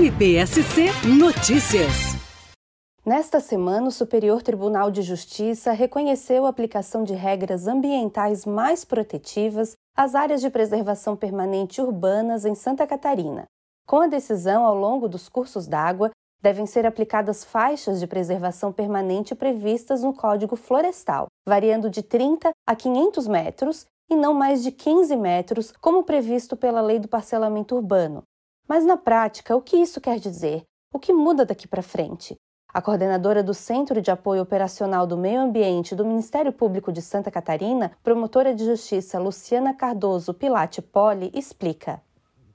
MPSC Notícias. Nesta semana, o Superior Tribunal de Justiça reconheceu a aplicação de regras ambientais mais protetivas às áreas de preservação permanente urbanas em Santa Catarina. Com a decisão, ao longo dos cursos d'água, devem ser aplicadas faixas de preservação permanente previstas no Código Florestal, variando de 30 a 500 metros e não mais de 15 metros, como previsto pela Lei do Parcelamento Urbano. Mas na prática, o que isso quer dizer? O que muda daqui para frente? A coordenadora do Centro de Apoio Operacional do Meio Ambiente do Ministério Público de Santa Catarina, promotora de justiça Luciana Cardoso Pilate Poli, explica.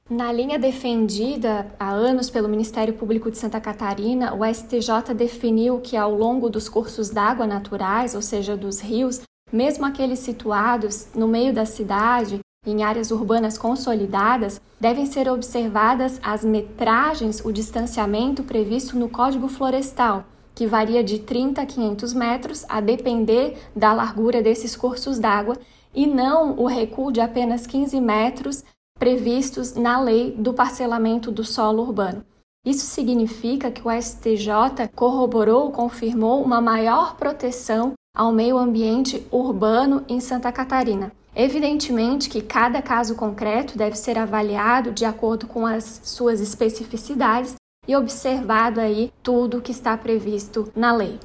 Na linha defendida há anos pelo Ministério Público de Santa Catarina, o STJ definiu que ao longo dos cursos d'água naturais, ou seja, dos rios, mesmo aqueles situados no meio da cidade, em áreas urbanas consolidadas, devem ser observadas as metragens, o distanciamento previsto no Código Florestal, que varia de 30 a 500 metros, a depender da largura desses cursos d'água, e não o recuo de apenas 15 metros previstos na lei do parcelamento do solo urbano. Isso significa que o STJ corroborou, confirmou uma maior proteção ao meio ambiente urbano em Santa Catarina. Evidentemente que cada caso concreto deve ser avaliado de acordo com as suas especificidades e observado aí tudo o que está previsto na lei.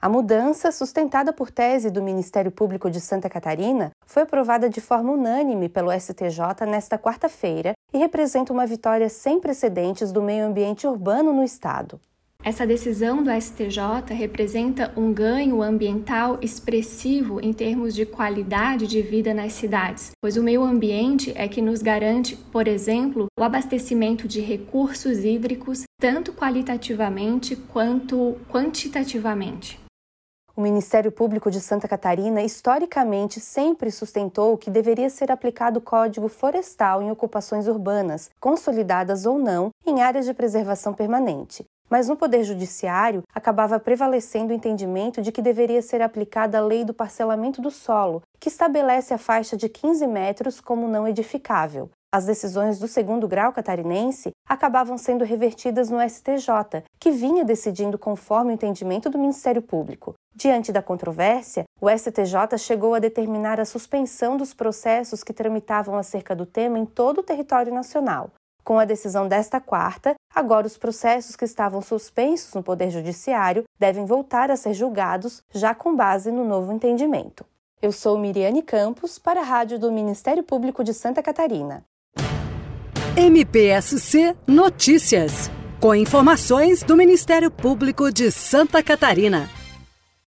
A mudança, sustentada por tese do Ministério Público de Santa Catarina, foi aprovada de forma unânime pelo STJ nesta quarta-feira e representa uma vitória sem precedentes do meio ambiente urbano no estado. Essa decisão do STJ representa um ganho ambiental expressivo em termos de qualidade de vida nas cidades, pois o meio ambiente é que nos garante, por exemplo, o abastecimento de recursos hídricos, tanto qualitativamente quanto quantitativamente. O Ministério Público de Santa Catarina historicamente sempre sustentou que deveria ser aplicado o Código Florestal em ocupações urbanas, consolidadas ou não, em áreas de preservação permanente, mas no Poder Judiciário acabava prevalecendo o entendimento de que deveria ser aplicada a lei do parcelamento do solo, que estabelece a faixa de 15 metros como não edificável. As decisões do segundo grau catarinense acabavam sendo revertidas no STJ, que vinha decidindo conforme o entendimento do Ministério Público. Diante da controvérsia, o STJ chegou a determinar a suspensão dos processos que tramitavam acerca do tema em todo o território nacional. Com a decisão desta quarta, agora os processos que estavam suspensos no Poder Judiciário devem voltar a ser julgados, já com base no novo entendimento. Eu sou Miriane Campos, para a Rádio do Ministério Público de Santa Catarina. MPSC Notícias. Com informações do Ministério Público de Santa Catarina.